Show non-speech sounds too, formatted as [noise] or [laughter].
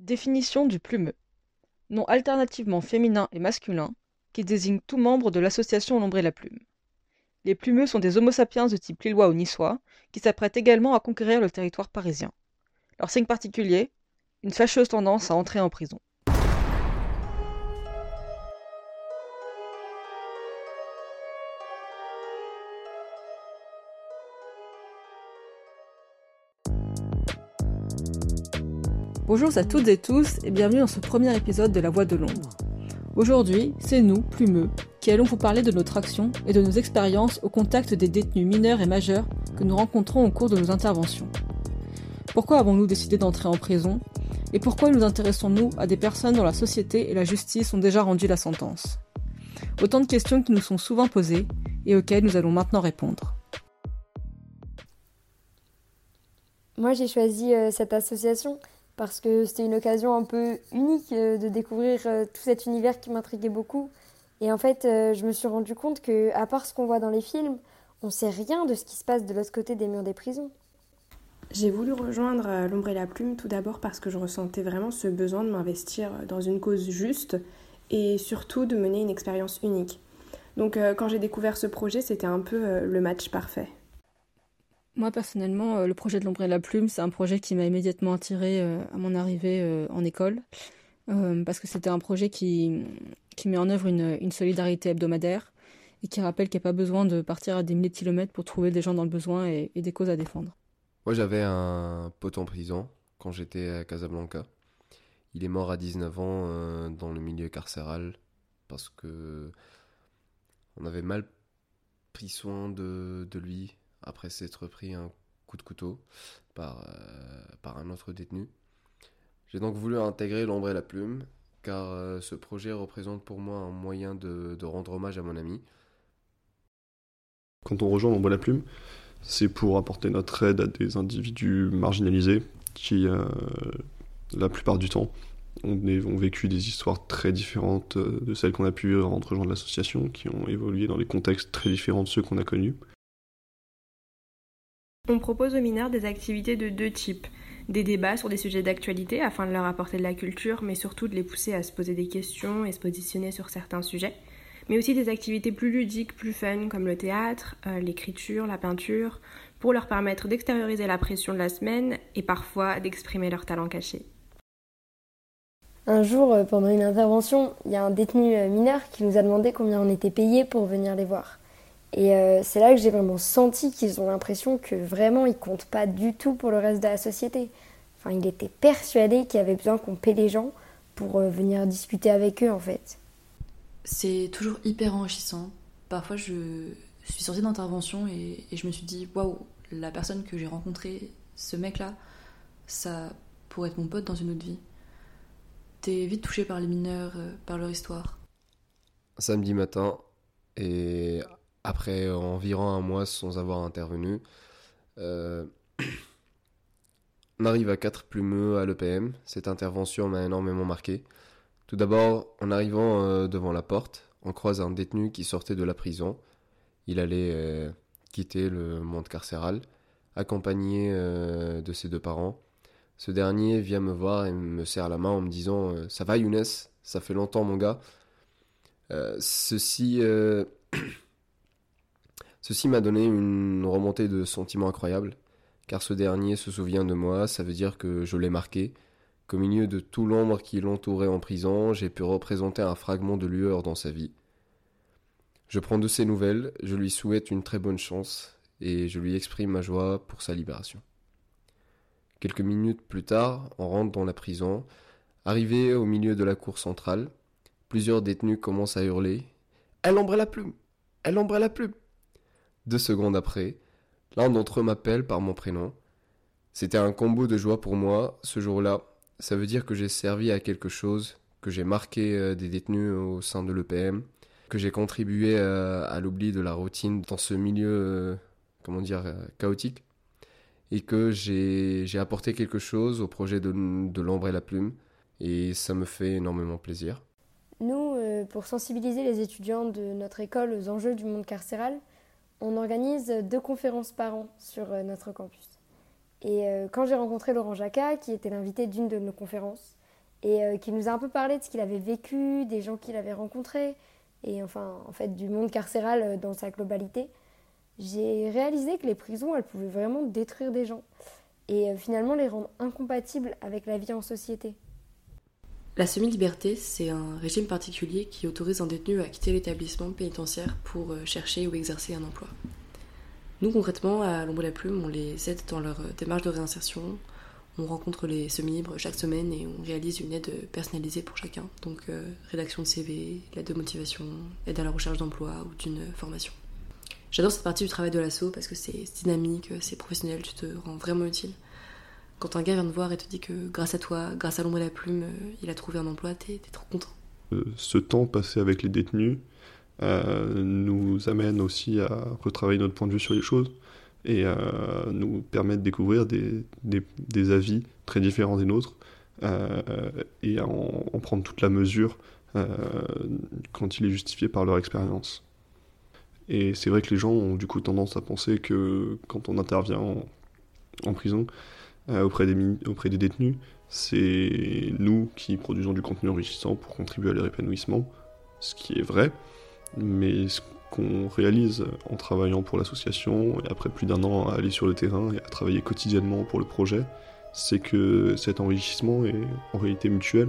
Définition du plumeux. Nom alternativement féminin et masculin qui désigne tout membre de l'association L'ombre et la plume. Les plumeux sont des homo sapiens de type lillois ou niçois qui s'apprêtent également à conquérir le territoire parisien. Leur signe particulier Une fâcheuse tendance à entrer en prison. Bonjour à toutes et tous et bienvenue dans ce premier épisode de La Voix de l'ombre. Aujourd'hui, c'est nous, Plumeux, qui allons vous parler de notre action et de nos expériences au contact des détenus mineurs et majeurs que nous rencontrons au cours de nos interventions. Pourquoi avons-nous décidé d'entrer en prison Et pourquoi nous intéressons-nous à des personnes dont la société et la justice ont déjà rendu la sentence? Autant de questions qui nous sont souvent posées et auxquelles nous allons maintenant répondre. Moi j'ai choisi euh, cette association parce que c'était une occasion un peu unique euh, de découvrir euh, tout cet univers qui m'intriguait beaucoup. Et en fait, euh, je me suis rendu compte que, à part ce qu'on voit dans les films, on sait rien de ce qui se passe de l'autre côté des murs des prisons. J'ai voulu rejoindre l'ombre et la plume tout d'abord parce que je ressentais vraiment ce besoin de m'investir dans une cause juste et surtout de mener une expérience unique. Donc quand j'ai découvert ce projet, c'était un peu le match parfait. Moi, personnellement, euh, le projet de l'ombre et la plume, c'est un projet qui m'a immédiatement attiré euh, à mon arrivée euh, en école, parce que c'était un projet qui, met en œuvre une, solidarité hebdomadaire et qui rappelle qu'il n'y a pas besoin de partir à des milliers de kilomètres pour trouver des gens dans le besoin et, des causes à défendre. Moi, j'avais un pote en prison quand j'étais à Casablanca. Il est mort à 19 ans dans le milieu carcéral parce que on avait mal pris soin de lui après s'être pris un coup de couteau par, euh, par un autre détenu. J'ai donc voulu intégrer l'ombre et la plume, car euh, ce projet représente pour moi un moyen de, rendre hommage à mon ami. Quand on rejoint l'ombre et la plume, c'est pour apporter notre aide à des individus marginalisés qui, euh, la plupart du temps, ont, vécu des histoires très différentes de celles qu'on a pu rejoindre l'association, qui ont évolué dans des contextes très différents de ceux qu'on a connus. On propose aux mineurs des activités de deux types. Des débats sur des sujets d'actualité afin de leur apporter de la culture, mais surtout de les pousser à se poser des questions et se positionner sur certains sujets. Mais aussi des activités plus ludiques, plus fun, comme le théâtre, euh, l'écriture, la peinture, pour leur permettre d'extérioriser la pression de la semaine et parfois d'exprimer leur talent caché. Un jour, euh, pendant une intervention, il y a un détenu euh, mineur qui nous a demandé combien on était payé pour venir les voir. Et euh, c'est là que j'ai vraiment senti qu'ils ont l'impression que vraiment ils comptent pas du tout pour le reste de la société. Enfin, il était persuadé qu'il y avait besoin qu'on paie les gens pour euh, venir discuter avec eux en fait. C'est toujours hyper enrichissant. Parfois, je suis sortie d'intervention et, et je me suis dit waouh, la personne que j'ai rencontrée, ce mec-là, ça pourrait être mon pote dans une autre vie. T'es vite touché par les mineurs, euh, par leur histoire. Samedi matin, et après environ un mois sans avoir intervenu. Euh, [clears throat] on arrive à quatre plumeux à l'EPM. Cette intervention m'a énormément marqué. Tout d'abord, en arrivant euh, devant la porte, on croise un détenu qui sortait de la prison. Il allait euh, quitter le monde carcéral, accompagné de ses deux parents. Ce dernier vient me voir et me serre la main en me disant Ça va Younes? Ça fait longtemps mon gars. ceci [clears throat] Ceci m'a donné une remontée de sentiments incroyable, car ce dernier se souvient de moi, ça veut dire que je l'ai marqué, qu'au milieu de tout l'ombre qui l'entourait en prison, j'ai pu représenter un fragment de lueur dans sa vie. Je prends de ses nouvelles, je lui souhaite une très bonne chance, et je lui exprime ma joie pour sa libération. Quelques minutes plus tard, on rentre dans la prison. Arrivé au milieu de la cour centrale, plusieurs détenus commencent à hurler Elle ombre la plume Elle ombre la plume deux secondes après, l'un d'entre eux m'appelle par mon prénom. C'était un combo de joie pour moi ce jour-là. Ça veut dire que j'ai servi à quelque chose, que j'ai marqué euh, des détenus au sein de l'EPM, que j'ai contribué euh, à, l'oubli de la routine dans ce milieu, euh, comment dire, chaotique, et que j'ai apporté quelque chose au projet de, l'ombre et la plume, et ça me fait énormément plaisir. Nous, pour sensibiliser les étudiants de notre école aux enjeux du monde carcéral, on organise deux conférences par an sur euh, notre campus. Et euh, quand j'ai rencontré Laurent Jacquat, qui était l'invité d'une de nos conférences, et euh, qui nous a un peu parlé de ce qu'il avait vécu, des gens qu'il avait rencontrés, et enfin, en fait, du monde carcéral dans sa globalité, j'ai réalisé que les prisons, elles pouvaient vraiment détruire des gens, et finalement les rendre incompatibles avec la vie en société. La semi-liberté, c'est un régime particulier qui autorise un détenu à quitter l'établissement pénitentiaire pour chercher ou exercer un emploi. Nous, concrètement, à l'ombre la plume, on les aide dans leur démarche de réinsertion, on rencontre les semi-libres chaque semaine et on réalise une aide personnalisée pour chacun. Donc euh, rédaction de CV, aide de motivation, aide à la recherche d'emploi ou d'une formation. J'adore cette partie du travail de l'assaut parce que c'est dynamique, c'est professionnel, tu te rends vraiment utile. Quand un gars vient te voir et te dit que grâce à toi, grâce à l'ombre et la plume, euh, il a trouvé un emploi, t'es trop content. Euh, ce temps passé avec les détenus nous amène aussi à retravailler notre point de vue sur les choses et euh, nous permet de découvrir des, avis très différents des nôtres euh, et à en, prendre toute la mesure euh, quand il est justifié par leur expérience. Et c'est vrai que les gens ont du coup tendance à penser que quand on intervient en, prison auprès, des, auprès des détenus, c'est nous qui produisons du contenu enrichissant pour contribuer à leur épanouissement, ce qui est vrai, mais ce qu'on réalise en travaillant pour l'association et après plus d'un an à aller sur le terrain et à travailler quotidiennement pour le projet, c'est que cet enrichissement est en réalité mutuel